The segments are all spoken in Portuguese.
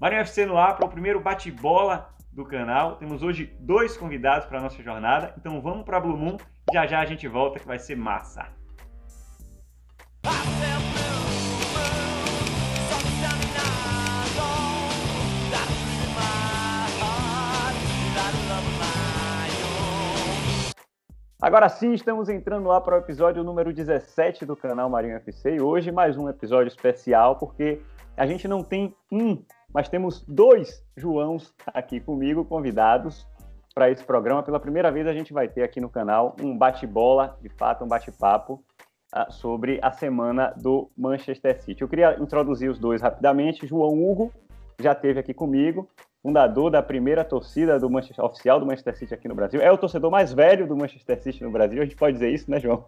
Marinho FC no ar para o primeiro bate-bola do canal. Temos hoje dois convidados para a nossa jornada, então vamos para Blue Moon. Já já a gente volta que vai ser massa. Agora sim, estamos entrando lá para o episódio número 17 do canal Marinho FC. E hoje mais um episódio especial, porque a gente não tem um, mas temos dois Joãos aqui comigo, convidados para esse programa. Pela primeira vez a gente vai ter aqui no canal um bate-bola, de fato, um bate-papo uh, sobre a semana do Manchester City. Eu queria introduzir os dois rapidamente. João Hugo já esteve aqui comigo fundador da primeira torcida do Manchester, oficial do Manchester City aqui no Brasil. É o torcedor mais velho do Manchester City no Brasil, a gente pode dizer isso, né, João?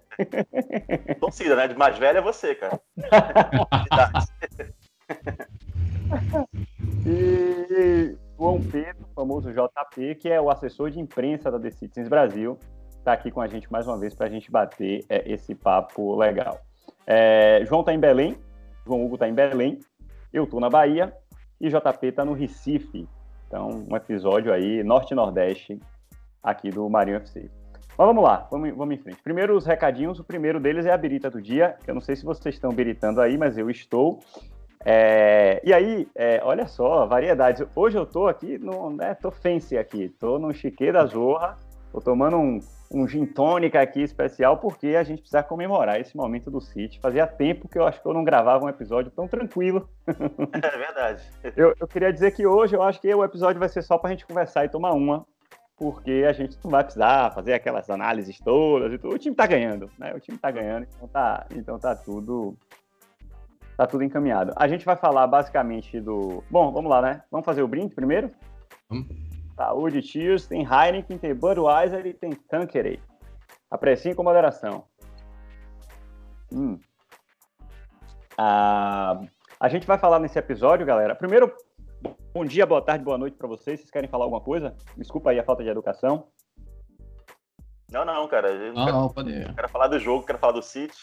Torcida, né? De mais velho é você, cara. e João Pedro, famoso JP, que é o assessor de imprensa da The Citizens Brasil, está aqui com a gente mais uma vez para a gente bater é, esse papo legal. É, João está em Belém, João Hugo está em Belém, eu estou na Bahia e JP está no Recife, então, um episódio aí, Norte Nordeste, aqui do Marinho FC. Mas vamos lá, vamos, vamos em frente. Primeiro, os recadinhos. O primeiro deles é a birita do dia. Eu não sei se vocês estão biritando aí, mas eu estou. É, e aí, é, olha só, variedades. Hoje eu tô aqui, no, né, tô fancy aqui. Tô no Chique da Zorra. Tô tomando um, um gin tônica aqui especial porque a gente precisa comemorar esse momento do City. Fazia tempo que eu acho que eu não gravava um episódio tão tranquilo. É verdade. eu, eu queria dizer que hoje eu acho que o episódio vai ser só para a gente conversar e tomar uma, porque a gente não vai precisar fazer aquelas análises todas e tudo. O time tá ganhando, né? O time tá ganhando, então tá, então tá tudo tá tudo encaminhado. A gente vai falar basicamente do. Bom, vamos lá, né? Vamos fazer o brinde primeiro? Vamos. Saúde, tios. Tem Heineken, tem Budweiser e tem Tanqueray. Apreciem com moderação. Hum. Ah, a gente vai falar nesse episódio, galera. Primeiro, bom dia, boa tarde, boa noite para vocês. Vocês querem falar alguma coisa? Desculpa aí a falta de educação. Não, não, cara. Eu não, quero, não, pode ir. quero falar do jogo, quero falar do City.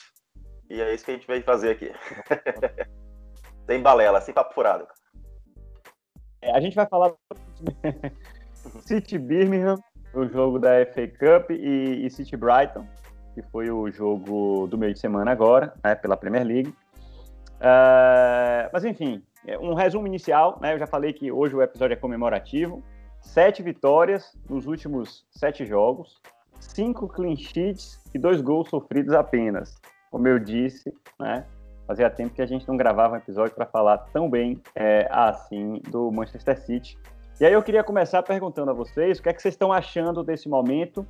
E é isso que a gente vai fazer aqui. sem balela, sem papo furado. É, a gente vai falar City Birmingham, o jogo da FA Cup, e, e, City Brighton, que foi o jogo do meio de semana agora, né, pela Premier League. Uh, mas enfim, é um resumo inicial, né? Eu já falei que hoje o episódio é comemorativo. Sete vitórias nos últimos sete jogos, cinco clean sheets e dois gols sofridos apenas. Como eu disse, né? Fazia tempo que a gente não gravava um episódio para falar tão bem é, assim do Manchester City. E aí eu queria começar perguntando a vocês o que é que vocês estão achando desse momento.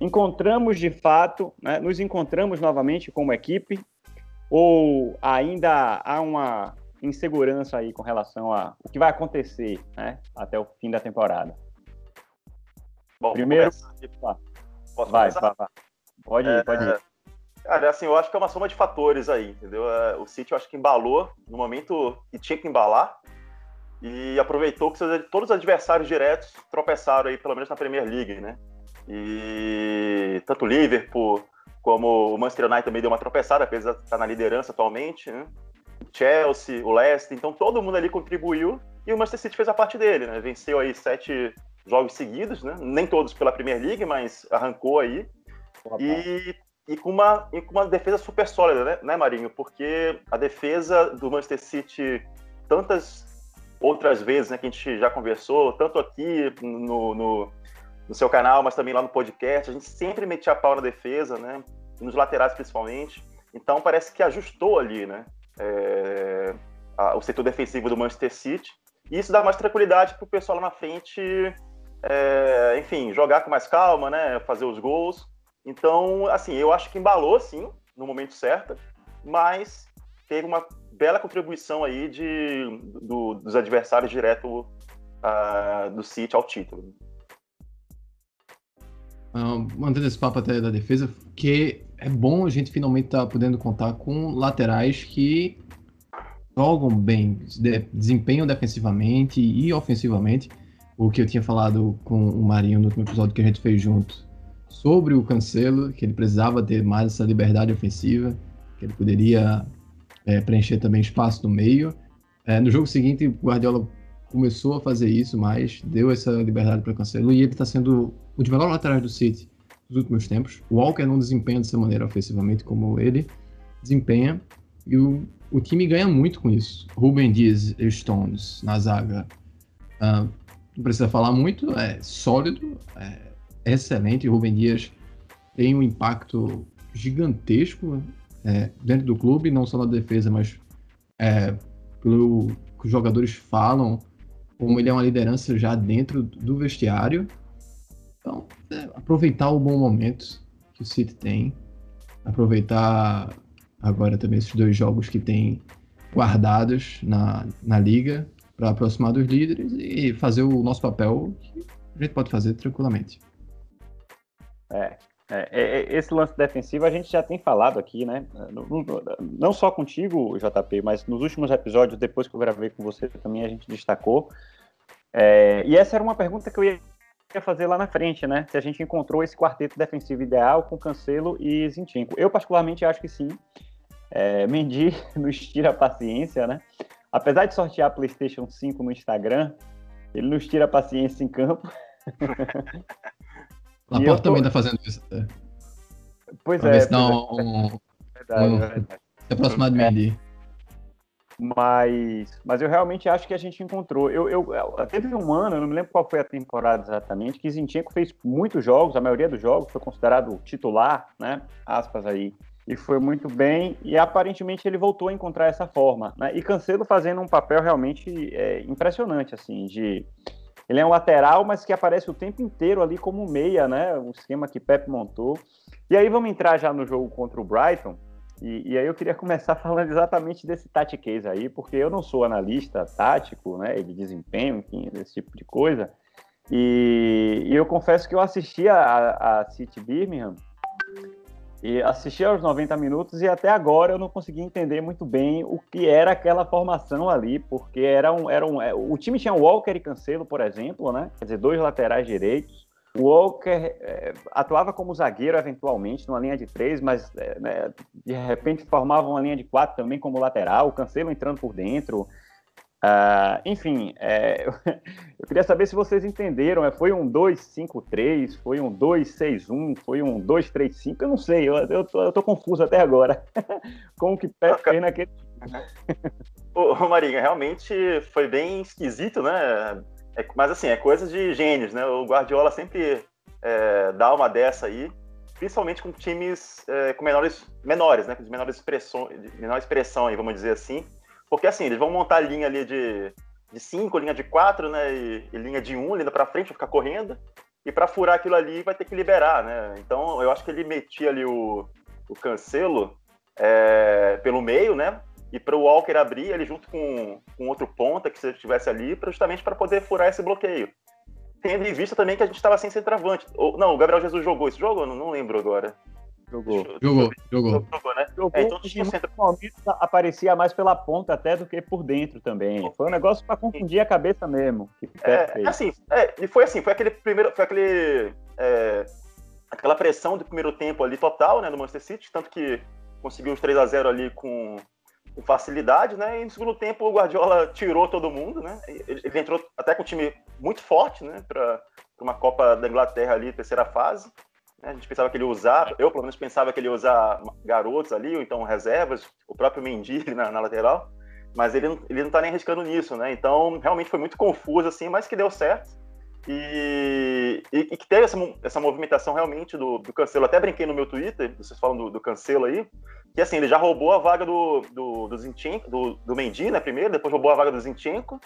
Encontramos de fato, né, nos encontramos novamente como equipe, ou ainda há uma insegurança aí com relação a o que vai acontecer né, até o fim da temporada? Bom, primeiro. Posso vai, vai, vai, Pode ir, é, pode ir. Cara, assim, eu acho que é uma soma de fatores aí, entendeu? É, o City eu acho que embalou no momento que tinha que embalar e aproveitou que todos os adversários diretos tropeçaram aí, pelo menos na Premier League, né? E tanto o Liverpool como o Manchester United também deu uma tropeçada, apesar de estar na liderança atualmente, né? O Chelsea, o Leicester, então todo mundo ali contribuiu e o Manchester City fez a parte dele, né? Venceu aí sete jogos seguidos, né? Nem todos pela Premier League, mas arrancou aí. E, e, com uma, e com uma defesa super sólida, né, né, Marinho? Porque a defesa do Manchester City, tantas outras vezes, né, que a gente já conversou, tanto aqui no, no, no, seu canal, mas também lá no podcast, a gente sempre metia a pau na defesa, né, nos laterais principalmente. Então parece que ajustou ali, né, é, a, o setor defensivo do Manchester City. E isso dá mais tranquilidade para o pessoal lá na frente, é, enfim, jogar com mais calma, né, fazer os gols. Então, assim, eu acho que embalou, sim, no momento certo, mas teve uma bela contribuição aí de, do, dos adversários direto uh, do City ao título. Uh, mantendo esse papo até da defesa, que é bom a gente finalmente estar tá podendo contar com laterais que jogam bem, de, desempenham defensivamente e ofensivamente. O que eu tinha falado com o Marinho no último episódio que a gente fez junto sobre o Cancelo, que ele precisava ter mais essa liberdade ofensiva, que ele poderia é, preencher também espaço no meio. É, no jogo seguinte, o Guardiola começou a fazer isso mais, deu essa liberdade para Cancelo e ele está sendo um dos melhores laterais do City nos últimos tempos. O Walker não desempenha dessa maneira ofensivamente como ele desempenha e o, o time ganha muito com isso. Ruben Dias e Stones na zaga. Uh, não precisa falar muito, é sólido, é excelente. Ruben Dias tem um impacto gigantesco é, dentro do clube, não só na defesa, mas é, pelo que os jogadores falam, como ele é uma liderança já dentro do vestiário. Então, é, aproveitar o bom momento que o City tem, aproveitar agora também esses dois jogos que tem guardados na, na liga para aproximar dos líderes e fazer o nosso papel que a gente pode fazer tranquilamente. É, é, é, é esse lance defensivo a gente já tem falado aqui, né? Não só contigo, JP, mas nos últimos episódios, depois que eu gravei com você também, a gente destacou. É, e essa era uma pergunta que eu ia fazer lá na frente, né? Se a gente encontrou esse quarteto defensivo ideal com Cancelo e Zinchenko. Eu, particularmente, acho que sim. É, Mendy nos tira a paciência, né? Apesar de sortear PlayStation 5 no Instagram, ele nos tira a paciência em campo. Laporte tô... também tá fazendo isso. Né? Pois pra é. Ver se dá um, um, verdade, um, verdade. Se aproximar do é. Mendy. Mas, mas eu realmente acho que a gente encontrou. Eu, eu, teve um ano, eu não me lembro qual foi a temporada exatamente, que Zinchenko fez muitos jogos, a maioria dos jogos foi considerado titular, né? Aspas aí. E foi muito bem, e aparentemente ele voltou a encontrar essa forma. Né? E Cancelo fazendo um papel realmente é, impressionante, assim, de. Ele é um lateral, mas que aparece o tempo inteiro ali como meia, né? O esquema que Pep montou. E aí vamos entrar já no jogo contra o Brighton. E, e, aí eu queria começar falando exatamente desse case aí, porque eu não sou analista tático, né, de desempenho, enfim, desse tipo de coisa. E, e eu confesso que eu assisti a, a City Birmingham e assisti aos 90 minutos e até agora eu não consegui entender muito bem o que era aquela formação ali, porque era um, era um, é, o time tinha Walker e Cancelo, por exemplo, né? Quer dizer, dois laterais direitos. O Walker é, atuava como zagueiro eventualmente numa linha de três, mas é, né, de repente formava uma linha de quatro também como lateral, o Cancelo entrando por dentro. Uh, enfim, é, eu queria saber se vocês entenderam. É, foi um 2-5-3, foi um 2-6-1, foi um 2-3-5, eu não sei, eu, eu, tô, eu tô confuso até agora com o que Pep fez naquele. Ô, Marinha, realmente foi bem esquisito, né? É, mas assim, é coisa de gênios, né? O Guardiola sempre é, dá uma dessa aí, principalmente com times é, com menores, menores, né? Com menor expressão, menor expressão aí, vamos dizer assim. Porque assim, eles vão montar linha ali de, de cinco, linha de quatro, né? E, e linha de um, linha para frente, vai ficar correndo. E para furar aquilo ali vai ter que liberar, né? Então eu acho que ele metia ali o, o cancelo é, pelo meio, né? e para o Walker abrir ele junto com, com outro ponta que estivesse ali, pra, justamente para poder furar esse bloqueio. Tendo em vista também que a gente estava sem centroavante. Ou, não, o Gabriel Jesus jogou esse jogo? Não, não lembro agora. Jogou. Jogou, jogou. Jogou, né? Jogou, é, então, tinha centro... aparecia mais pela ponta até do que por dentro também. Foi um negócio para confundir a cabeça mesmo. é, assim, é, e foi assim, foi aquele primeiro, foi aquele, é, aquela pressão do primeiro tempo ali total, né, no Manchester City, tanto que conseguiu os 3 a 0 ali com com facilidade, né? E no segundo tempo o Guardiola tirou todo mundo, né? Ele, ele entrou até com um time muito forte, né? Para uma Copa da Inglaterra ali, terceira fase. Né? A gente pensava que ele ia usar, eu pelo menos pensava que ele ia usar garotos ali, ou então reservas, o próprio Mendy na, na lateral. Mas ele, ele não tá nem arriscando nisso, né? Então realmente foi muito confuso, assim, mas que deu certo. E, e, e, que teve essa, essa movimentação realmente do, do Cancelo. Até brinquei no meu Twitter, vocês falam do, do Cancelo aí, que assim, ele já roubou a vaga do, do, do Zinchenko, do, do Mendy, né, primeiro, depois roubou a vaga do Zinchenko,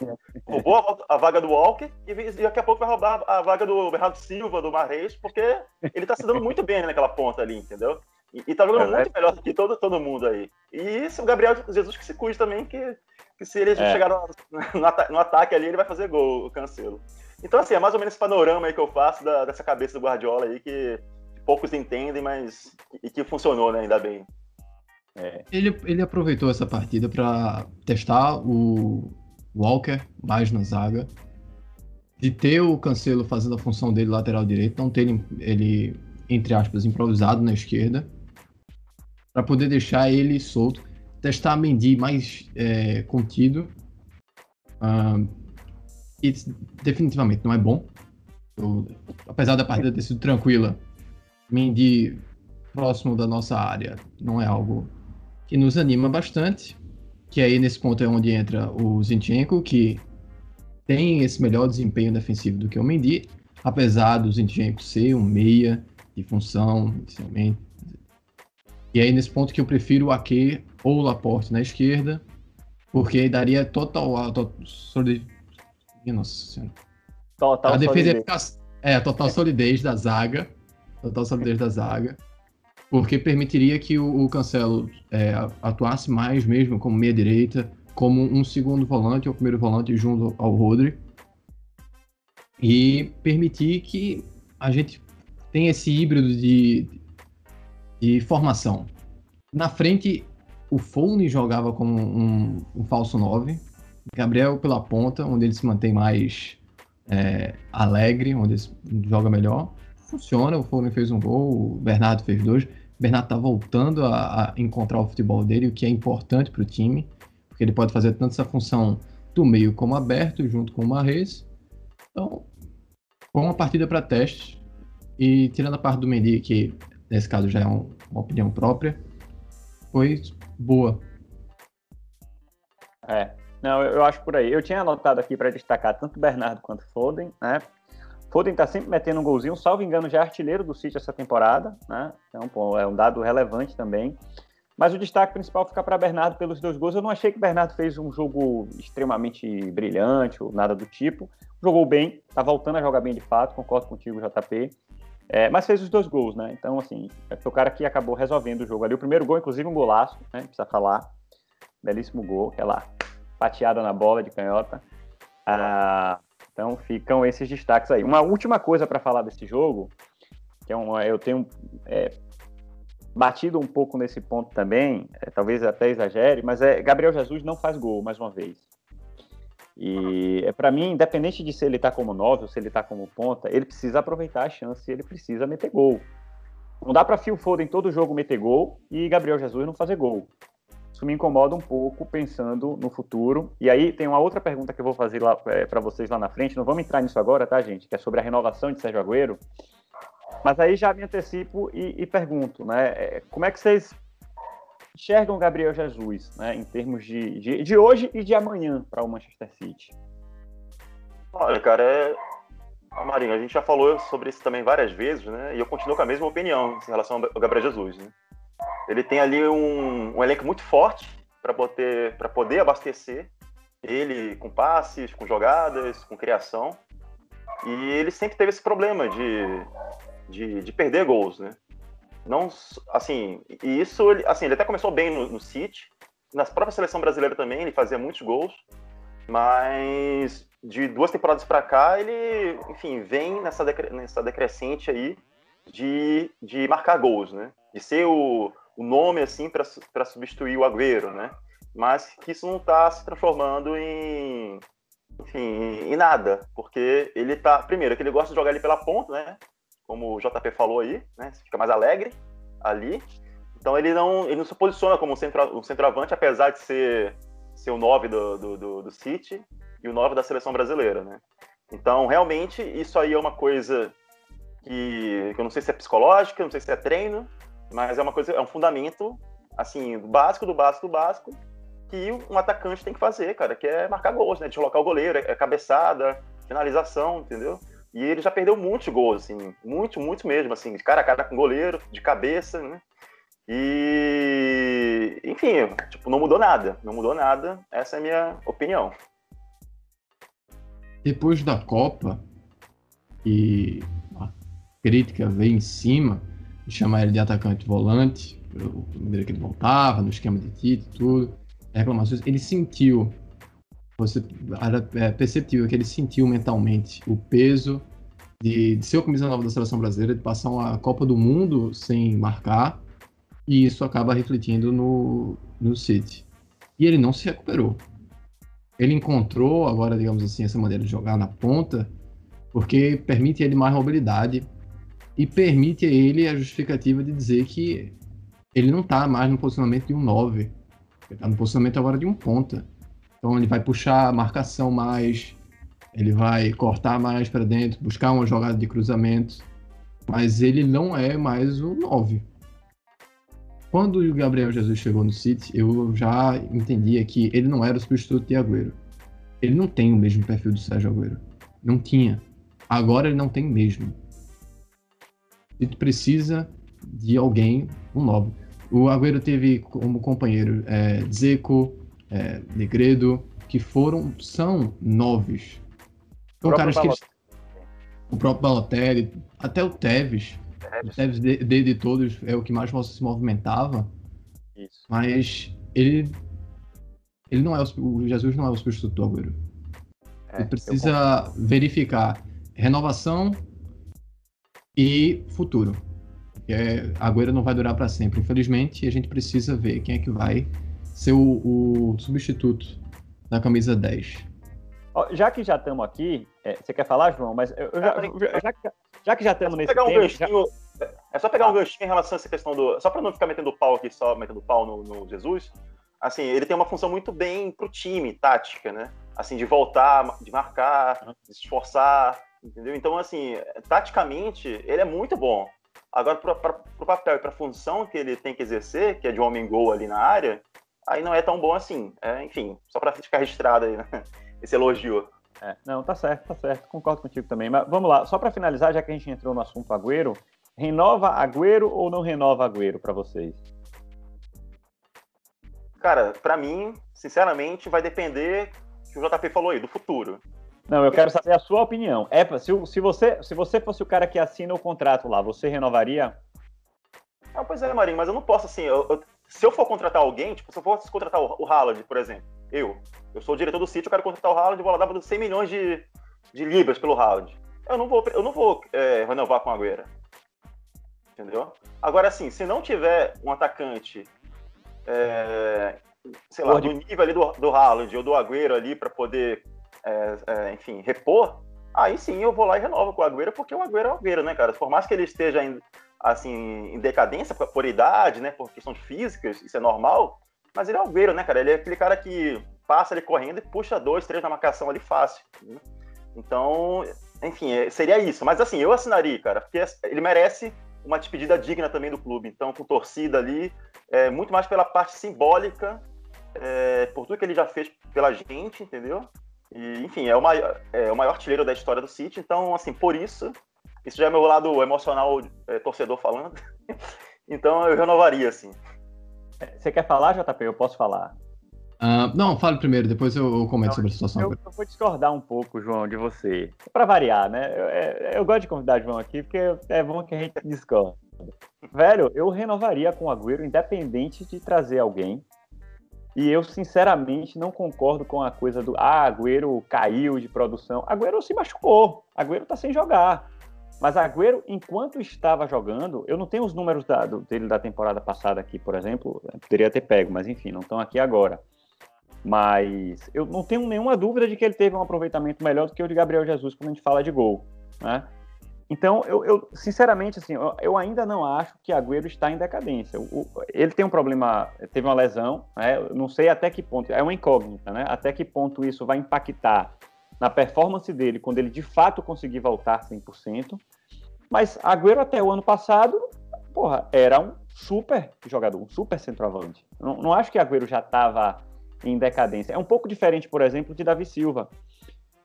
roubou a, a, vaga do Walker, e, e, daqui a pouco vai roubar a vaga do Bernardo Silva, do Marreis, porque ele tá se dando muito bem naquela ponta ali, entendeu? E, e tá jogando é, muito melhor do que todo, todo mundo aí. E isso, o Gabriel Jesus que se cuide também, que, que se ele é. chegar no, no, ataque ali, ele vai fazer gol, o Cancelo. Então, assim, é mais ou menos esse panorama aí que eu faço da, dessa cabeça do Guardiola aí, que, poucos entendem, mas e que funcionou, né, ainda bem. É. Ele, ele aproveitou essa partida para testar o Walker mais na zaga, de ter o Cancelo fazendo a função dele lateral direito, não ter ele, ele entre aspas, improvisado na esquerda, para poder deixar ele solto, testar Mendy mais é, contido, uh, e definitivamente não é bom. Eu, apesar da partida ter sido tranquila, Mendy próximo da nossa área não é algo que nos anima bastante. Que aí nesse ponto é onde entra o Zinchenko, que tem esse melhor desempenho defensivo do que o Mendy, apesar do Zinchenko ser um meia de função inicialmente. E aí nesse ponto que eu prefiro o Ake ou o Laporte na esquerda, porque daria total, total. Nossa senhora. Total a defesa solidez. ia ficar. É, total solidez da zaga. Total solidez da zaga. Porque permitiria que o, o Cancelo é, atuasse mais mesmo como meia-direita, como um segundo volante ou primeiro volante junto ao Rodri. E permitir que a gente tenha esse híbrido de, de formação. Na frente, o Foune jogava como um, um falso 9, Gabriel pela ponta, onde ele se mantém mais é, alegre, onde ele joga melhor. Funciona, o Foune fez um gol, o Bernardo fez dois. O Bernardo está voltando a, a, encontrar o futebol dele, o que é importante para o time, porque ele pode fazer tanto essa função do meio como aberto, junto com o Marrez. Então, foi uma partida para teste. E tirando a parte do Mendy, que nesse caso já é um, uma opinião própria, foi boa. É, não, eu, acho por aí. Eu tinha anotado aqui para destacar tanto Bernardo quanto Foden, né? Foden está sempre metendo um golzinho, salvo engano, já é artilheiro do City essa temporada, né? Então, pô, é um dado relevante também. Mas o destaque principal fica para Bernardo pelos dois gols. Eu não achei que Bernardo fez um jogo extremamente brilhante ou nada do tipo. Jogou bem, tá voltando a jogar bem de fato, concordo contigo, JP. É, mas fez os dois gols, né? Então, assim, foi o cara que acabou resolvendo o jogo ali. O primeiro gol, inclusive, um golaço, né? Precisa falar. Belíssimo gol, aquela pateada na bola de canhota. Ah, então, ficam esses destaques aí. Uma última coisa para falar desse jogo, que é um, eu tenho é, batido um pouco nesse ponto também, é, talvez até exagere, mas é Gabriel Jesus não faz gol mais uma vez. E é para mim, independente de se ele tá como 9 ou se ele tá como ponta, ele precisa aproveitar a chance, ele precisa meter gol. Não dá para Phil Foden todo jogo meter gol e Gabriel Jesus não fazer gol. Isso me incomoda um pouco pensando no futuro. E aí tem uma outra pergunta que eu vou fazer é, para vocês lá na frente. Não vamos entrar nisso agora, tá, gente? Que é sobre a renovação de Sérgio Agüero. Mas aí já me antecipo e, e pergunto, né? É, como é que vocês enxergam Gabriel Jesus, né, em termos de, de, de hoje e de amanhã para o Manchester City? Olha, cara, é... Marinho, a gente já falou sobre isso também várias vezes, né? E eu continuo com a mesma opinião em relação ao Gabriel Jesus. Né? Ele tem ali um, um elenco muito forte para poder, poder abastecer ele com passes, com jogadas, com criação. E ele sempre teve esse problema de, de, de perder gols, né? não assim e isso assim ele até começou bem no, no City na própria seleção brasileira também ele fazia muitos gols mas de duas temporadas para cá ele enfim vem nessa decre, nessa decrescente aí de, de marcar gols né de ser o, o nome assim para substituir o Agüero né mas que isso não está se transformando em enfim em nada porque ele tá primeiro que ele gosta de jogar ali pela ponta né como o JP falou aí, né? Fica mais alegre ali. Então ele não, ele não se posiciona como um, centro, um centroavante, apesar de ser, ser o 9 do, do, do, do City e o 9 da seleção brasileira, né? Então, realmente, isso aí é uma coisa que, que eu não sei se é psicológica, não sei se é treino, mas é uma coisa, é um fundamento, assim, básico, do básico, do básico, que um atacante tem que fazer, cara, que é marcar gols, né? Deslocar o goleiro, é cabeçada, finalização, entendeu? E ele já perdeu muitos gols, assim, muito, muito mesmo, assim, de cara a cara com goleiro, de cabeça, né? E, enfim, tipo, não mudou nada, não mudou nada. Essa é a minha opinião. Depois da Copa, e a crítica veio em cima de chamar ele de atacante volante, pelo maneira que ele voltava, no esquema de Tite, tudo, reclamações, ele sentiu você era é, perceptível que ele sentiu mentalmente o peso de, de ser o camisa nova da seleção brasileira, de passar uma Copa do Mundo sem marcar, e isso acaba refletindo no, no City. E ele não se recuperou. Ele encontrou agora, digamos assim, essa maneira de jogar na ponta, porque permite ele mais mobilidade e permite a ele a justificativa de dizer que ele não está mais no posicionamento de um 9, ele está no posicionamento agora de um ponta. Então ele vai puxar a marcação mais, ele vai cortar mais para dentro, buscar uma jogada de cruzamento, mas ele não é mais o 9. Quando o Gabriel Jesus chegou no City, eu já entendia que ele não era o substituto de Agüero. Ele não tem o mesmo perfil do Sérgio Agüero. Não tinha. Agora ele não tem mesmo. Ele precisa de alguém, um novo. O Agüero teve como companheiro é, Zeco, é, Negredo, que foram, são novos. São caras que eles, o próprio Balotelli, até o Tevez. Tevez. O Tevez de, de, de, todos é o que mais se movimentava. Isso. Mas ele ele não é o, o Jesus não é o substituto do Agüero. É, ele precisa verificar renovação e futuro. É, a Agüero não vai durar para sempre, infelizmente, e a gente precisa ver quem é que vai ser o, o substituto da camisa 10. Já que já estamos aqui, é, você quer falar, João? Mas eu, já, já, já, que, já que já estamos nesse pegar um ganchinho, É só pegar um ganchinho em relação a essa questão do. Só para não ficar metendo pau aqui, só metendo pau no, no, Jesus. Assim, ele tem uma função muito bem pro time, tática, né? Assim, de voltar, de marcar, de se esforçar, entendeu? Então, assim, taticamente, ele é muito bom. Agora, para o papel e para a função que ele tem que exercer, que é de homem-gol ali na área, aí não é tão bom assim. É, enfim, só para ficar registrado aí, né? esse elogio. É, não, tá certo, tá certo. Concordo contigo também. Mas vamos lá, só para finalizar, já que a gente entrou no assunto Agüero, renova Agüero ou não renova Agüero para vocês? Cara, para mim, sinceramente, vai depender que o JP falou aí, do futuro. Não, eu quero saber a sua opinião. É, se, se, você, se você fosse o cara que assina o contrato lá, você renovaria? Ah, pois é, Marinho, mas eu não posso, assim, eu, eu, se eu for contratar alguém, tipo, se eu fosse contratar o, o Haaland, por exemplo, eu, eu sou o diretor do sítio, eu quero contratar o Haaland, vou lá dar 100 milhões de, de libras pelo Haaland. Eu não vou, eu não vou é, renovar com a Agüera. Entendeu? Agora, assim, se não tiver um atacante, é, sei lá, do nível ali do, do Haaland ou do Agüero ali para poder é, é, enfim, repor, aí sim eu vou lá e renovo com o Agüero, porque o Agüero é o Agüero, né, cara? Por mais que ele esteja em, assim, em decadência por idade, né, por questões físicas, isso é normal, mas ele é o Agüero, né, cara? Ele é aquele cara que passa ali correndo e puxa dois, três na marcação ali fácil. Né? Então, enfim, é, seria isso. Mas assim, eu assinaria, cara, porque ele merece uma despedida digna também do clube. Então, com torcida ali, é, muito mais pela parte simbólica, é, por tudo que ele já fez pela gente, entendeu? E, enfim, é o, maior, é o maior artilheiro da história do City, então, assim, por isso, isso já é meu lado emocional é, torcedor falando. então eu renovaria, assim. Você quer falar, JP? Eu posso falar. Uh, não, fale primeiro, depois eu, eu comento não, sobre a situação. Eu, eu, vou discordar um pouco, João, de você. Para variar, né? Eu, é, eu, gosto de convidar o João aqui, porque é bom que a gente discorda. Velho, eu renovaria com o Agüero, independente de trazer alguém e eu, sinceramente, não concordo com a coisa do ah, Agüero caiu de produção. Agüero se machucou. Agüero tá sem jogar. Mas Agüero, enquanto estava jogando, eu não tenho os números da, do, dele da temporada passada aqui, por exemplo. Poderia ter pego, mas enfim, não estão aqui agora. Mas eu não tenho nenhuma dúvida de que ele teve um aproveitamento melhor do que o de Gabriel Jesus quando a gente fala de gol. Né? Então, eu, eu, sinceramente, assim, eu, eu, ainda não acho que Agüero está em decadência. O, ele tem um problema, teve uma lesão, né? não sei até que ponto, é uma incógnita, né? Até que ponto isso vai impactar na performance dele quando ele de fato conseguir voltar 100%. Mas Agüero até o ano passado, porra, era um super jogador, um super centroavante. Não, não acho que Agüero já estava em decadência. É um pouco diferente, por exemplo, de Davi Silva.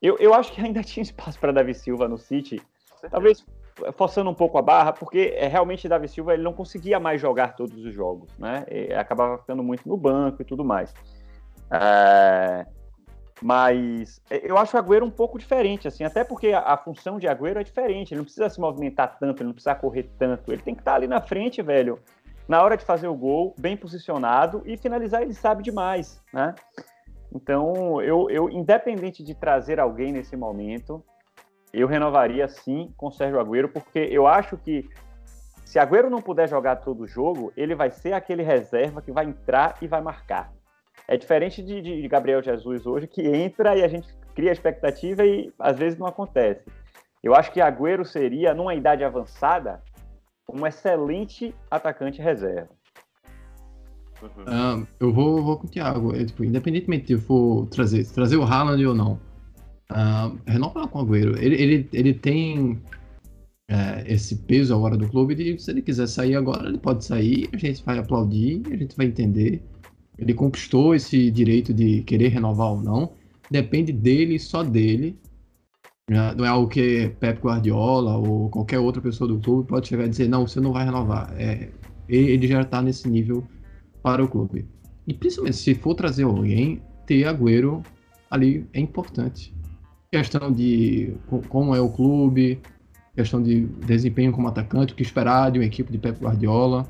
Eu, eu acho que ainda tinha espaço para Davi Silva no City, Talvez forçando um pouco a barra, porque é, realmente Davi Silva ele não conseguia mais jogar todos os jogos, né? E acabava ficando muito no banco e tudo mais. É... Mas eu acho o Agüero um pouco diferente, assim, até porque a, a, função de Agüero é diferente. Ele não precisa se movimentar tanto, ele não precisa correr tanto. Ele tem que estar ali na frente, velho, na hora de fazer o gol, bem posicionado e finalizar. Ele sabe demais, né? Então, eu, eu independente de trazer alguém nesse momento, eu renovaria sim com o Sérgio Agüero, porque eu acho que se Agüero não puder jogar todo o jogo, ele vai ser aquele reserva que vai entrar e vai marcar. É diferente de, de Gabriel Jesus hoje, que entra e a gente cria expectativa e às vezes não acontece. Eu acho que Agüero seria, numa idade avançada, um excelente atacante reserva. Uhum. eu vou, vou com o Thiago. É, tipo, independentemente de eu for trazer, trazer o Haaland ou não, uh, com o Agüero. Ele, ele, ele tem é, esse peso agora do clube de se ele quiser sair agora, ele pode sair, a gente vai aplaudir, a gente vai entender. Ele conquistou esse direito de querer renovar ou não. Depende dele, só dele. Não é algo que Pep Guardiola ou qualquer outra pessoa do clube pode chegar e dizer, não, você não vai renovar. É, ele já está nesse nível para o clube. E principalmente se for trazer alguém, ter Agüero ali é importante. Questão de como é o clube, questão de desempenho como atacante, o que esperar de uma equipe de Pep Guardiola.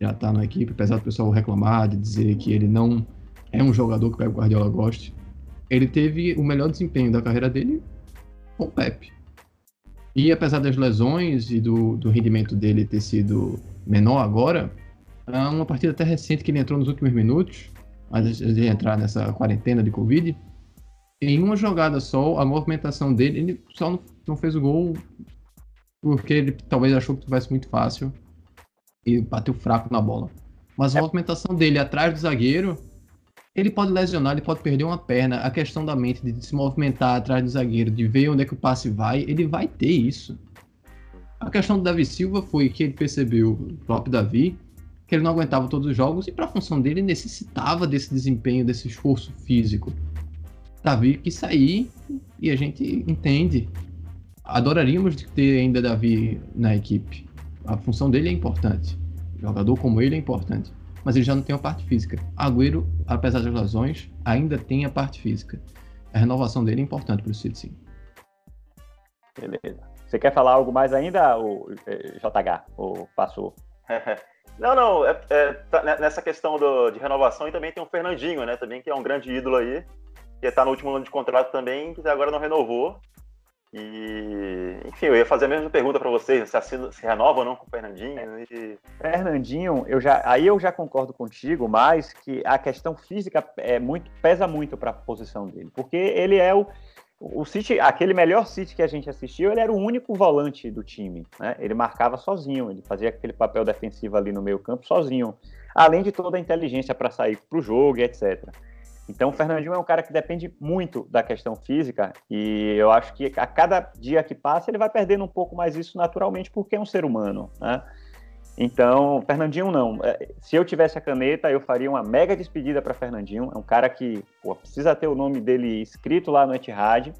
Já está na equipe, apesar do pessoal reclamar, de dizer que ele não é um jogador que o Pep Guardiola goste. Ele teve o melhor desempenho da carreira dele com o Pep. E apesar das lesões e do, do rendimento dele ter sido menor agora, é uma partida até recente que ele entrou nos últimos minutos, antes de entrar nessa quarentena de Covid, em uma jogada só, a movimentação dele, ele só não, não fez o gol porque ele talvez achou que tivesse muito fácil e bateu fraco na bola. Mas a é. movimentação dele atrás do zagueiro ele pode lesionar, ele pode perder uma perna. A questão da mente de se movimentar atrás do zagueiro, de ver onde é que o passe vai, ele vai ter isso. A questão do Davi Silva foi que ele percebeu, o próprio Davi, que ele não aguentava todos os jogos e para a função dele necessitava desse desempenho, desse esforço físico. Davi que sair e a gente entende. Adoraríamos ter ainda Davi na equipe. A função dele é importante. jogador como ele é importante mas ele já não tem a parte física. Agüero, apesar das lesões, ainda tem a parte física. A renovação dele é importante para o City, sim. Beleza. Você quer falar algo mais ainda, o eh, JH, ou passou? Não, não, é, é, tá, né, nessa questão do, de renovação e também tem o Fernandinho, né, também que é um grande ídolo aí, que está no último ano de contrato também, que agora não renovou, e, enfim, eu ia fazer a mesma pergunta para vocês, se, assina, se renova ou não com o Fernandinho. E... Fernandinho, eu já, aí eu já concordo contigo, mas que a questão física é muito, pesa muito para a posição dele, porque ele é o, o City, aquele melhor City que a gente assistiu, ele era o único volante do time, né? Ele marcava sozinho, ele fazia aquele papel defensivo ali no meio campo sozinho, além de toda a inteligência para sair para o jogo e etc. Então, o Fernandinho é um cara que depende muito da questão física e eu acho que a cada dia que passa ele vai perdendo um pouco mais isso naturalmente porque é um ser humano, né? Então, Fernandinho não. É, se eu tivesse a caneta, eu faria uma mega despedida para Fernandinho. É um cara que pô, precisa ter o nome dele escrito lá no Etihad,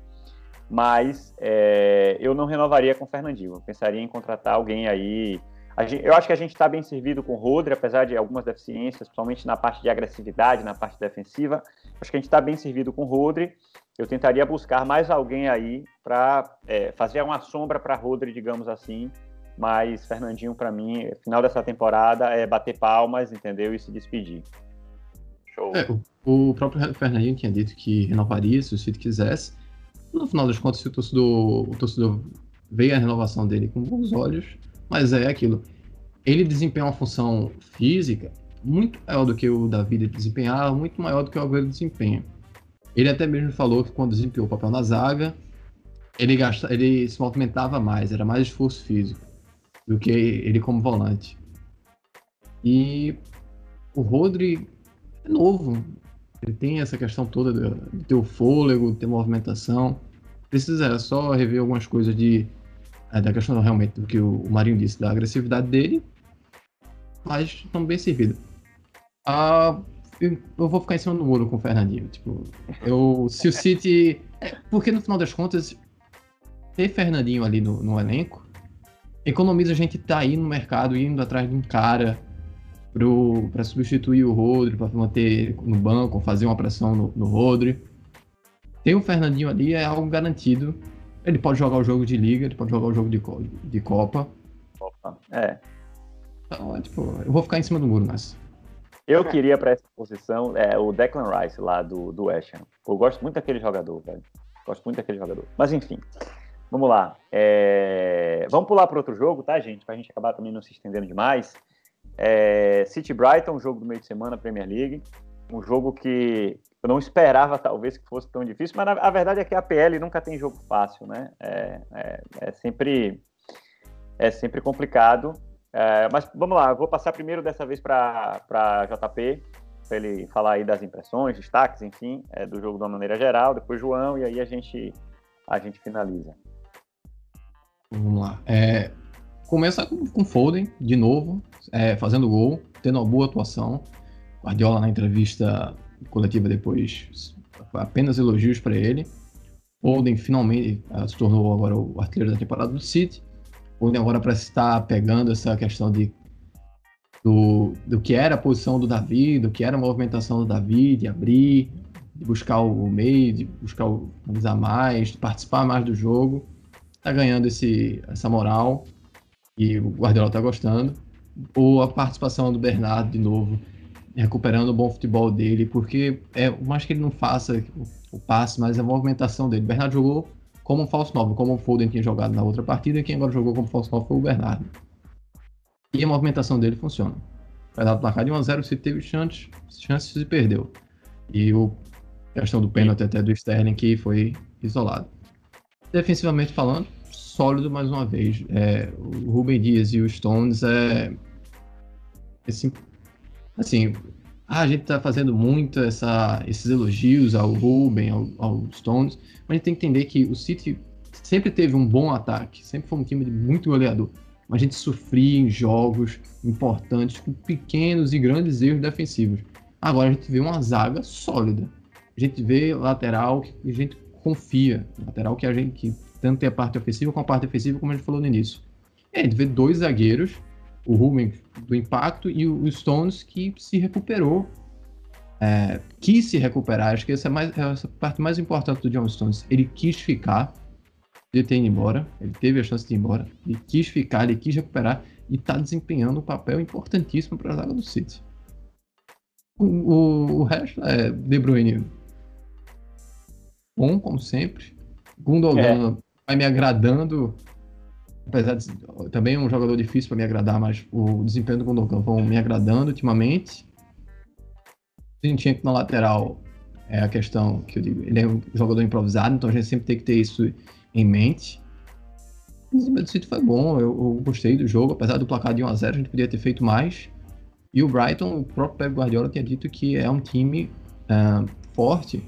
mas é, eu não renovaria com Fernandinho. Eu pensaria em contratar alguém aí Gente, eu acho que a gente está bem servido com o Rodri, apesar de algumas deficiências, principalmente na parte de agressividade, na parte defensiva. Acho que a gente está bem servido com o Rodri. Eu tentaria buscar mais alguém aí para é, fazer uma sombra para Rodri, digamos assim. Mas Fernandinho, para mim, final dessa temporada é bater palmas, entendeu? E se despedir. Show. É, o, o, próprio Fernandinho tinha dito que renovaria se o City quisesse. No final das contas, o torcedor, o torcedor veio a renovação dele com bons olhos mas é aquilo. Ele desempenha uma função física muito maior do que o Davi desempenhava, muito maior do que o Agüero desempenha. Ele até mesmo falou que quando desempenhou o papel na zaga, ele, gasta, ele se movimentava mais, era mais esforço físico do que ele como volante. E o Rodri é novo, ele tem essa questão toda de ter o fôlego, de ter movimentação. Precisa só rever algumas coisas de é, da questão realmente do que o Marinho disse, da agressividade dele, mas estão bem servidos. Ah, eu, eu, vou ficar em cima do muro com o Fernandinho. Tipo, eu, se o City. É, porque no final das contas, ter Fernandinho ali no, no elenco economiza a gente tá aí no mercado indo atrás de um cara para substituir o Rodri, para manter no banco, fazer uma pressão no, no Rodri. Ter o Fernandinho ali é algo garantido ele pode jogar o jogo de liga, ele pode jogar o jogo de, de Copa. Copa, é. Então, é, tipo, eu vou ficar em cima do muro nessa. Eu queria para essa posição é, o Declan Rice lá do, do West Ham. Eu gosto muito daquele jogador, velho. Gosto muito daquele jogador. Mas enfim, vamos lá. É... Vamos pular para outro jogo, tá, gente? Para a gente acabar também não se estendendo demais. É... City Brighton, jogo do meio de semana, Premier League. Um jogo que eu não esperava, talvez, que fosse tão difícil, mas a verdade é que a PL nunca tem jogo fácil, né? É, é, é sempre, é sempre complicado. É, mas vamos lá, vou passar primeiro dessa vez para JP. para ele falar aí das impressões, destaques, enfim, é, do jogo de uma maneira geral, depois João, e aí a gente, a gente finaliza. Vamos lá. É, começa com, com Foden, de novo, é, fazendo gol, tendo uma boa atuação. Guardiola na entrevista coletiva depois, apenas elogios para ele. Foden finalmente uh, se tornou agora o artilheiro da temporada do City. Foden agora para estar pegando essa questão de do, do que era a posição do Davi, do que era a movimentação do Davi, de abrir, de buscar o meio, de buscar o, analisar mais, de participar mais do jogo. Tá ganhando esse, essa moral e o Guardiola tá gostando. Ou a participação do Bernardo de novo, recuperando o bom futebol dele, porque é mais que ele não faça o, o passe, mas a movimentação dele. Bernardo jogou como um falso novo, como o Foden tinha jogado na outra partida, e quem agora jogou como falso novo foi o Bernardo. E a movimentação dele funciona. O placar de 1x0, se teve chances, chances e perdeu. E o a questão do pênalti até do Sterling que foi isolado. Defensivamente falando, sólido mais uma vez. É, o Ruben Dias e o Stones é. Assim, assim a gente tá fazendo muito essa, esses elogios ao Ruben, ao, ao Stones, mas a gente tem que entender que o City sempre teve um bom ataque, sempre foi um time muito goleador mas a gente sofria em jogos importantes com pequenos e grandes erros defensivos. Agora a gente vê uma zaga sólida. A gente vê lateral que a gente confia, lateral que a gente que tanto tem a parte ofensiva como a parte defensiva, como a gente falou no início. E a gente vê dois zagueiros, o Ruben do impacto e o Stones que se recuperou, é, quis se recuperar. Acho que essa é mais, essa parte mais importante do John Stones. Ele quis ficar, de ter ido embora, ele teve a chance de ir embora, ele quis ficar, ele quis recuperar e está desempenhando um papel importantíssimo para a zaga do City. O, o, o, resto é De Bruyne bom, como sempre. Gundogan é. vai me agradando, apesar de também é um jogador difícil para me agradar, mas o desempenho do Gundogan vão me agradando ultimamente. Zinchenko na lateral é a questão que eu digo, ele é um jogador improvisado, então a gente sempre tem que ter isso em mente. O desempenho do City foi bom, eu, eu, gostei do jogo, apesar do placar de 1x0, a, gente podia ter feito mais. E o Brighton, o próprio Pep Guardiola tinha dito que é um time uh, forte,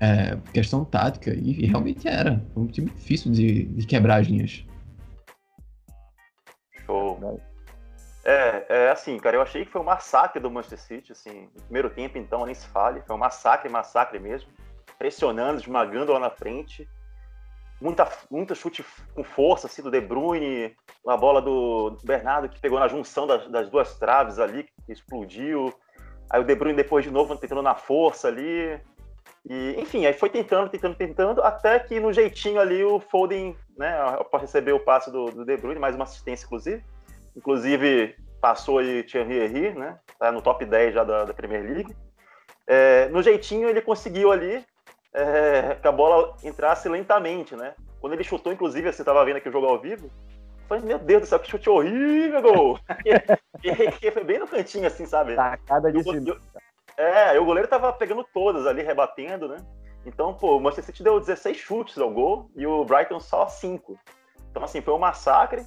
é, questão tática, e, e, realmente era. Foi um time difícil de, de quebrar as linhas. É, é, assim, cara, eu achei que foi um massacre do Manchester City, assim, no primeiro tempo, então, nem se fale, foi um massacre, massacre mesmo, pressionando, esmagando lá na frente, muita, muita chute com força, assim, do De Bruyne, a bola do Bernardo que pegou na junção das, das duas traves ali, que explodiu. Aí o De Bruyne depois de novo tentando na força ali. E, enfim, aí foi tentando, tentando, tentando, até que no jeitinho ali o Foden, né, para receber o passe do, do, De Bruyne, mais uma assistência, inclusive. Inclusive, passou aí Thierry Henry, né, tá no top 10 já da, da Premier League. É, no jeitinho ele conseguiu ali é, que a bola entrasse lentamente, né? Quando ele chutou, inclusive, você estava vendo aqui o jogo ao vivo, eu falei, meu Deus do céu, que chute horrível, gol! e, foi bem no cantinho, assim, sabe? Tacada de cima. É, o goleiro tava pegando todas ali, rebatendo, né? Então, pô, o Manchester City deu 16 chutes ao gol e o Brighton só 5. Então, assim, foi um massacre.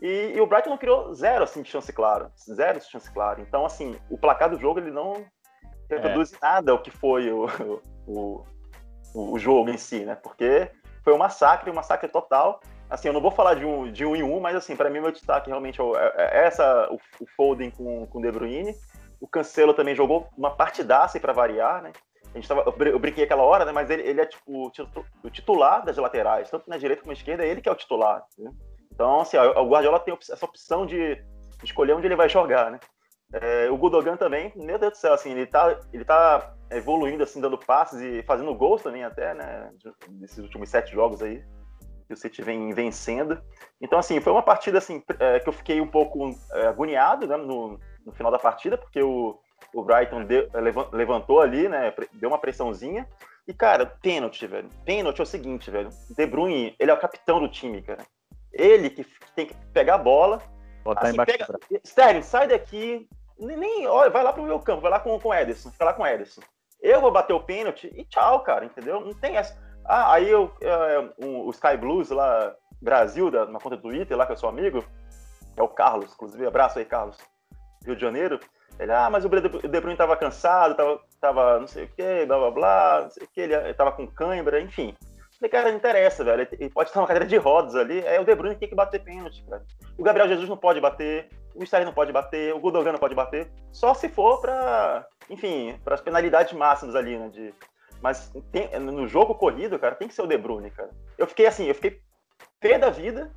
E, e, o Brighton não criou zero, assim, de chance clara. Zero de chance clara. Então, assim, o placar do jogo, ele não reproduz é. nada o que foi o, o, o, jogo em si, né? Porque foi um massacre, um massacre total. Assim, eu não vou falar de um, de um em um, mas assim, para mim meu destaque realmente é, é, é essa, o, o Foden com, com o De Bruyne. O Cancelo também jogou uma partidaça para variar, né? A gente tava, eu brinquei aquela hora, né? Mas ele, ele é tipo o titular das laterais, tanto na direita como na esquerda, é ele que é o titular. Né? Então, assim, o Guardiola tem essa opção de escolher onde ele vai jogar, né? É, o Gudogan também, meu Deus do céu, assim, ele tá, ele tá evoluindo, assim, dando passes e fazendo gols também até, né, nesses últimos sete jogos aí, que o City vem vencendo. Então, assim, foi uma partida, assim, é, que eu fiquei um pouco é, agoniado, né, no, no, final da partida, porque o, o Brighton deu, levantou ali, né, deu uma pressãozinha, e, cara, pênalti, velho. Pênalti é o seguinte, velho, De Bruyne, ele é o capitão do time, cara. Ele que tem que pegar a bola, Botar assim, embaixo. Pega... Sterling, sai daqui, nem, olha, vai lá pro meu campo, vai lá com, com o Ederson, fica lá com o Ederson. Eu vou bater o pênalti e tchau, cara, entendeu? Não tem essa. Ah, aí eu, é, um, o Sky Blues lá, Brasil, da, uma conta do Twitter lá, que eu sou amigo, é o Carlos, inclusive, abraço aí, Carlos, Rio de Janeiro. Ele, ah, mas o De Bruyne tava cansado, tava, tava não sei o que, blá blá blá, não sei o que, ele tava com cãibra, enfim. Falei, cara, não interessa, velho. Ele pode estar uma cadeira de rodas ali. É o De Bruyne que tem que bater pênalti, cara. O Gabriel Jesus não pode bater, o Sterling não pode bater, o Gudogan não pode bater. Só se for para, enfim, para as penalidades máximas ali, né? De... Mas tem, no jogo corrido, cara, tem que ser o De Bruyne, cara. Eu fiquei assim, eu fiquei pé da vida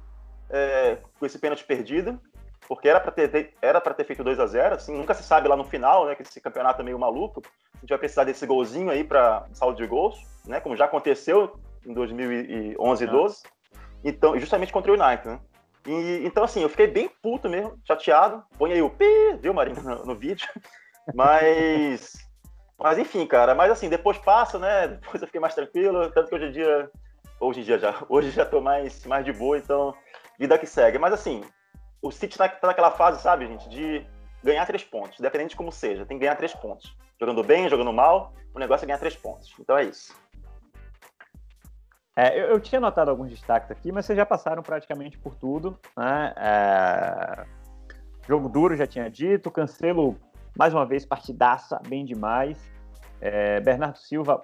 é, com esse pênalti perdido, porque era para ter, era ter feito 2 a 0 assim, nunca se sabe lá no final, né, que esse campeonato é meio maluco. A gente vai precisar desse golzinho aí para saldo de gols, né, como já aconteceu em 2011 e 12. Então, justamente contra o United, né? E, então, assim, eu fiquei bem puto mesmo, chateado. Põe aí o pi, viu, Marinho, no, no vídeo. Mas. Mas enfim, cara, mas assim, depois passa, né? Depois eu fiquei mais tranquilo, tanto que hoje em dia. Hoje em dia já. Hoje já tô mais, mais de boa, então. Vida que segue. Mas assim, o City tá, tá naquela fase, sabe, gente, de ganhar três pontos, independente de como seja. Tem que ganhar três pontos. Jogando bem, jogando mal, o negócio é ganhar três pontos. Então é isso. É, eu, eu, tinha notado alguns destaques aqui, mas vocês já passaram praticamente por tudo. Né? É, jogo duro, já tinha dito. Cancelo, mais uma vez, partidaça, bem demais. É, Bernardo Silva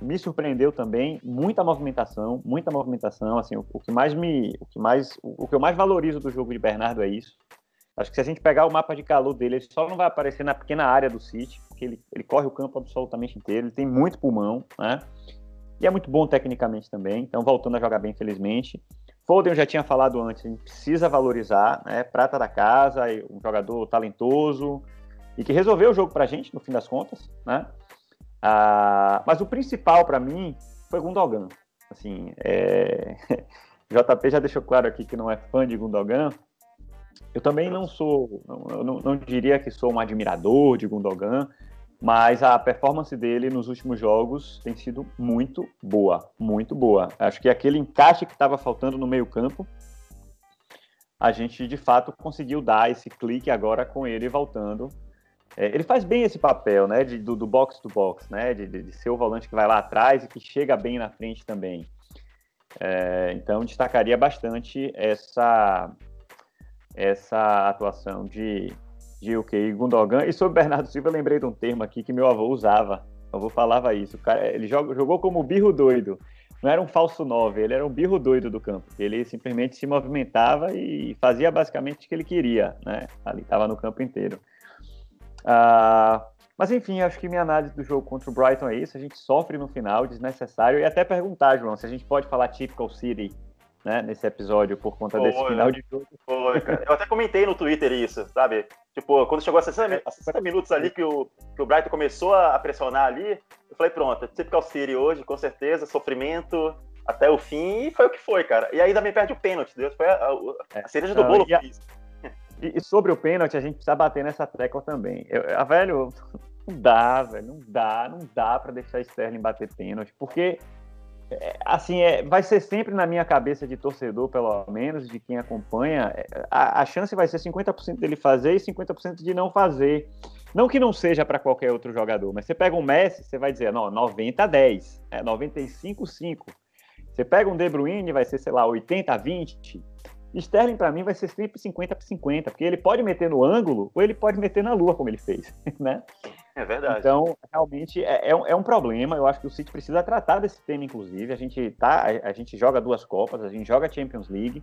me surpreendeu também. Muita movimentação, muita movimentação. Assim, o, o, que mais me, o que mais, o, o que eu mais valorizo do jogo de Bernardo é isso. Acho que se a gente pegar o mapa de calor dele, ele só não vai aparecer na pequena área do City, porque ele, ele corre o campo absolutamente inteiro, ele tem muito pulmão, né? E é muito bom tecnicamente também, então voltando a jogar bem, felizmente. Foden eu já tinha falado antes, a gente precisa valorizar, né? Prata da casa, um jogador talentoso e que resolveu o jogo pra gente, no fim das contas, né? Ah, mas o principal para mim foi Gundogan. Assim, é... JP já deixou claro aqui que não é fã de Gundogan. Eu também não sou, não, não, não diria que sou um admirador de Gundogan, mas a performance dele nos últimos jogos tem sido muito boa, muito boa. Acho que aquele encaixe que estava faltando no meio-campo, a gente de fato conseguiu dar esse clique agora com ele voltando. É, ele faz bem esse papel, né, de, do, box to box, né, de, de, ser o volante que vai lá atrás e que chega bem na frente também. É, então destacaria bastante essa essa atuação de de UK Gundogan. E sobre Bernardo Silva, eu lembrei de um termo aqui que meu avô usava. Meu avô falava isso. Cara, ele jogou, jogou como birro doido. Não era um falso nove, ele era um birro doido do campo. Ele simplesmente se movimentava e fazia basicamente o que ele queria, né? Ali estava no campo inteiro. Ah, mas enfim, acho que minha análise do jogo contra o Brighton é isso. A gente sofre no final, desnecessário. E até perguntar, João, se a gente pode falar typical City né, nesse episódio por conta Foi, desse final de jogo. Foi, cara. Eu até comentei no Twitter isso, sabe? Tipo, quando chegou a 60, a 60 minutos ali que o, que o Brighton começou a pressionar ali, eu falei, pronto, typical City hoje, com certeza, sofrimento até o fim, e foi o que foi, cara. E ainda me perde o pênalti, Deus, foi a, a, a é. cereja do bolo. E, e, sobre o pênalti, a gente precisa bater nessa tecla também. Eu, a, velho, não dá, velho, não dá, não dá para deixar Sterling bater pênalti, porque é, assim, é, vai ser sempre na minha cabeça de torcedor, pelo menos, de quem acompanha, é, a, a chance vai ser 50% dele fazer e 50% de não fazer. Não que não seja para qualquer outro jogador, mas você pega um Messi, você vai dizer, não, 90 a 10, é 95 5. Você pega um De Bruyne, vai ser, sei lá, 80 a 20. Sterling, para mim, vai ser sempre 50 para 50, porque ele pode meter no ângulo ou ele pode meter na lua, como ele fez, né? É verdade. Então, realmente, é, é, um, é um problema. Eu acho que o City precisa tratar desse tema, inclusive. A gente, tá, a, a gente joga duas Copas, a gente joga Champions League.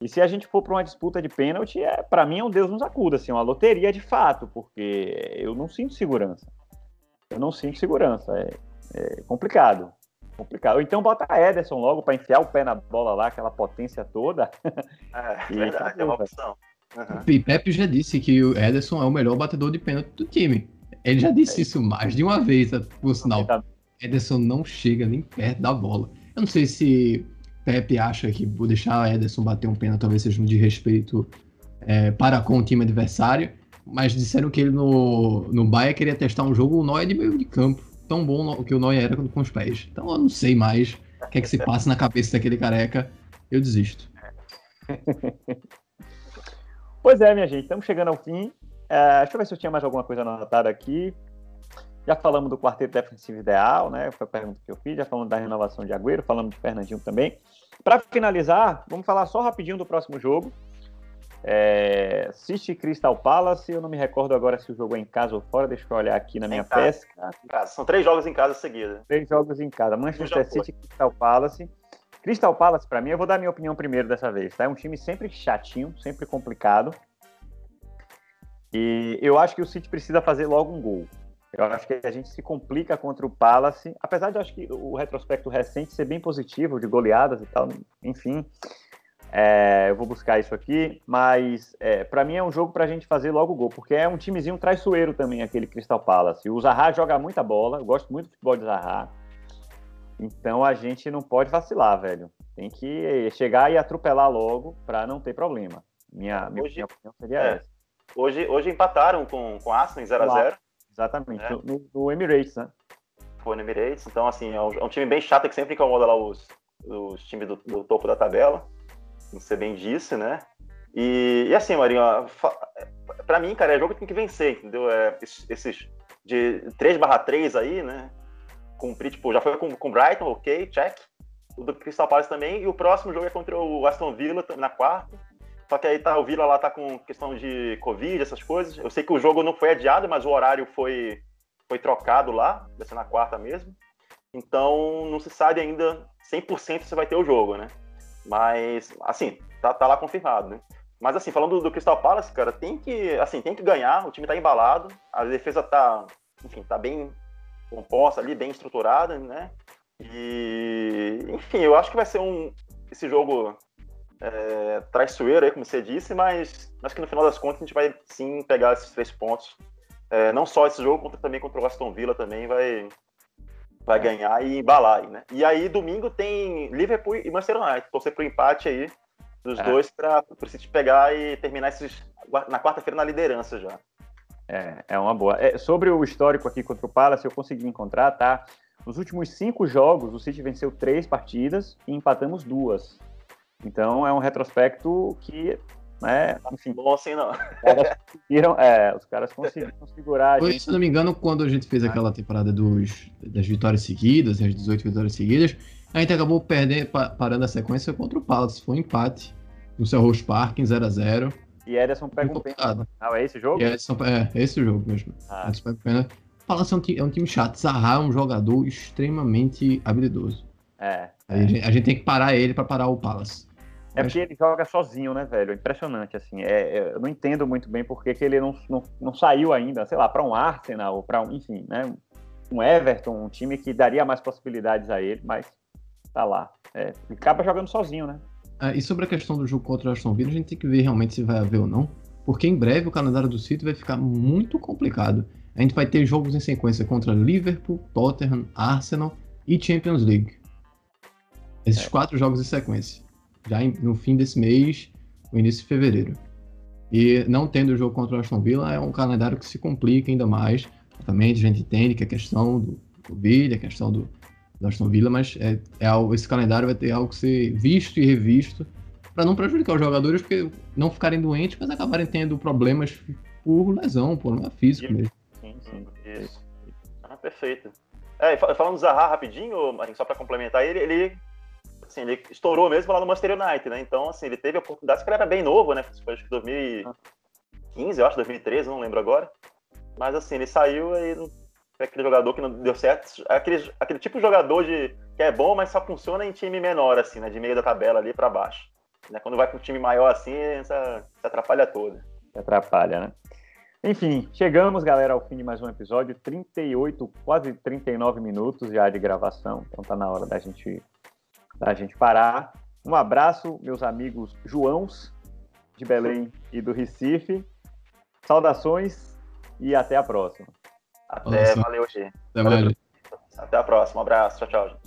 E se a gente for para uma disputa de pênalti, é, para mim é um Deus nos acuda, assim, uma loteria de fato, porque eu não sinto segurança. Eu não sinto segurança. É, é complicado complicado. Ou então bota a Ederson logo para enfiar o pé na bola lá, aquela potência toda. É, e verdade, é uma opção. Uhum. E Pepe já disse que o Ederson é o melhor batedor de pênalti do time. Ele já disse é. isso mais de uma vez, por sinal. Tá... Ederson não chega nem perto da bola. Eu não sei se Pepe acha que por deixar Ederson bater um pênalti talvez seja um desrespeito é, para com o time adversário, mas disseram que ele no, no Bahia queria testar um jogo o Noia de meio de campo tão bom que o Noia era com os pés. Então eu não sei mais o que é que se passa na cabeça daquele careca. Eu desisto. pois é, minha gente, estamos chegando ao fim. É, deixa eu ver se eu tinha mais alguma coisa anotada aqui. Já falamos do quarteto defensivo ideal, né? Foi a pergunta que eu fiz. Já falamos da renovação de Agüero, falamos de Fernandinho também. Para finalizar, vamos falar só rapidinho do próximo jogo. É, City Crystal Palace, eu não me recordo agora se o jogo é em casa ou fora, deixa eu olhar aqui na minha pesca. São três jogos em casa seguida. Três jogos em casa. Manchester City Crystal Palace. Crystal Palace, para mim, eu vou dar minha opinião primeiro dessa vez, tá? É um time sempre chatinho, sempre complicado. E eu acho que o City precisa fazer logo um gol. Eu acho que a gente se complica contra o Palace, apesar de eu acho que o retrospecto recente ser bem positivo, de goleadas e tal, enfim. É, eu vou buscar isso aqui, mas é, para mim é um jogo para a gente fazer logo gol, porque é um timezinho traiçoeiro também, aquele Crystal Palace. O Zaha joga muita bola, eu gosto muito do futebol de Zaha. Então a gente não pode vacilar, velho. Tem que chegar e atropelar logo para não ter problema. Minha, minha, hoje, opinião seria é, essa. Hoje, hoje empataram com, com em 0x0. Exatamente, é. no, no, Emirates, né? Foi no Emirates, então assim, é um, é um, time bem chato que sempre incomoda lá os, os times do, do topo da tabela você bem disse, né? E, e assim, Marinho, para mim, cara, é jogo que tem que vencer, entendeu? É, esses de 3 barra 3 aí, né? Cumprir, tipo, já foi com o Brighton, ok, check. O do Crystal Palace também. E o próximo jogo é contra o Aston Villa na quarta. Só que aí tá, o Villa lá tá com questão de Covid, essas coisas. Eu sei que o jogo não foi adiado, mas o horário foi, foi trocado lá, vai ser na quarta mesmo. Então não se sabe ainda 100% se vai ter o jogo, né? Mas, assim, tá, tá lá confirmado, né? Mas, assim, falando do, Crystal Palace, cara, tem que, assim, tem que ganhar. O time tá embalado, a defesa tá, enfim, tá bem composta ali, bem estruturada, né? E, enfim, eu acho que vai ser um, esse jogo é, traiçoeiro aí, como você disse, mas acho que no final das contas a gente vai sim pegar esses três pontos. É, não só esse jogo, como também contra o Aston Villa também vai, vai ganhar e embalar aí, né? E aí, domingo tem Liverpool e Manchester United. Torcer pro empate aí dos é. dois para o City pegar e terminar esses na quarta-feira na liderança já. É, é uma boa. É, sobre o histórico aqui contra o Palace, eu consegui encontrar, tá? Nos últimos cinco jogos, o City venceu três partidas e empatamos duas. Então é um retrospecto que né? Enfim. Bom assim não. Os caras conseguiram, é, os caras conseguiram segurar. Foi, se não me engano, quando a gente fez aquela temporada dos, das vitórias seguidas, as 18 vitórias seguidas, a gente acabou perdendo, parando a sequência contra o Palace. Foi um empate no seu Rose Park em 0x0. E Ederson pega um pênalti. Ah, é esse jogo? E Ederson, é, é esse jogo mesmo. Ah. Ederson pega um pênalti. O Palace é um, time, é um time chato. Zaha é um jogador extremamente habilidoso. É. A, gente, a gente tem que parar ele para parar o Palace. É porque ele joga sozinho, né, velho? É impressionante, assim. É, é, eu não entendo muito bem por que ele não, não, não saiu ainda, sei lá, para um Arsenal, para um, enfim, né? Um Everton, um time que daria mais possibilidades a ele, mas tá lá. É, acaba jogando sozinho, né? Ah, e sobre a questão do jogo contra o Aston Villa, a gente tem que ver realmente se vai haver ou não, porque em breve o calendário do City vai ficar muito complicado. A gente vai ter jogos em sequência contra Liverpool, Tottenham, Arsenal e Champions League. Esses é. quatro jogos em sequência já no fim desse mês, no início de fevereiro. E não tendo o jogo contra o Aston Villa, é um calendário que se complica ainda mais. Também a gente entende que a questão do Covid, a questão do, do Aston Villa, mas é, é algo, esse calendário vai ter algo que ser visto e revisto para não prejudicar os jogadores, porque não ficarem doentes, mas acabarem tendo problemas por lesão, por problema físico mesmo. Sim, sim, isso. Ah, perfeito. É, falando do Zaha rapidinho, Marinho, só para complementar, ele, ele assim, ele estourou mesmo lá no Manchester United, né? Então, assim, ele teve oportunidades que ele era bem novo, né? Foi acho que 2015, eu acho, 2013, não lembro agora. Mas, assim, ele saiu e foi aquele jogador que não deu certo. Aquele, aquele tipo de jogador de, que é bom, mas só funciona em time menor, assim, né? De meio da tabela ali para baixo. Né? Quando vai para um time maior assim, essa, se atrapalha toda. Se atrapalha, né? Enfim, chegamos, galera, ao fim de mais um episódio. 38, quase 39 minutos já de gravação. Então tá na hora da gente a gente parar. Um abraço, meus amigos Joãos, de Belém e do Recife. Saudações e até a próxima. Até, Nossa. valeu, G. Até, valeu. até a próxima. Um abraço. Tchau, tchau.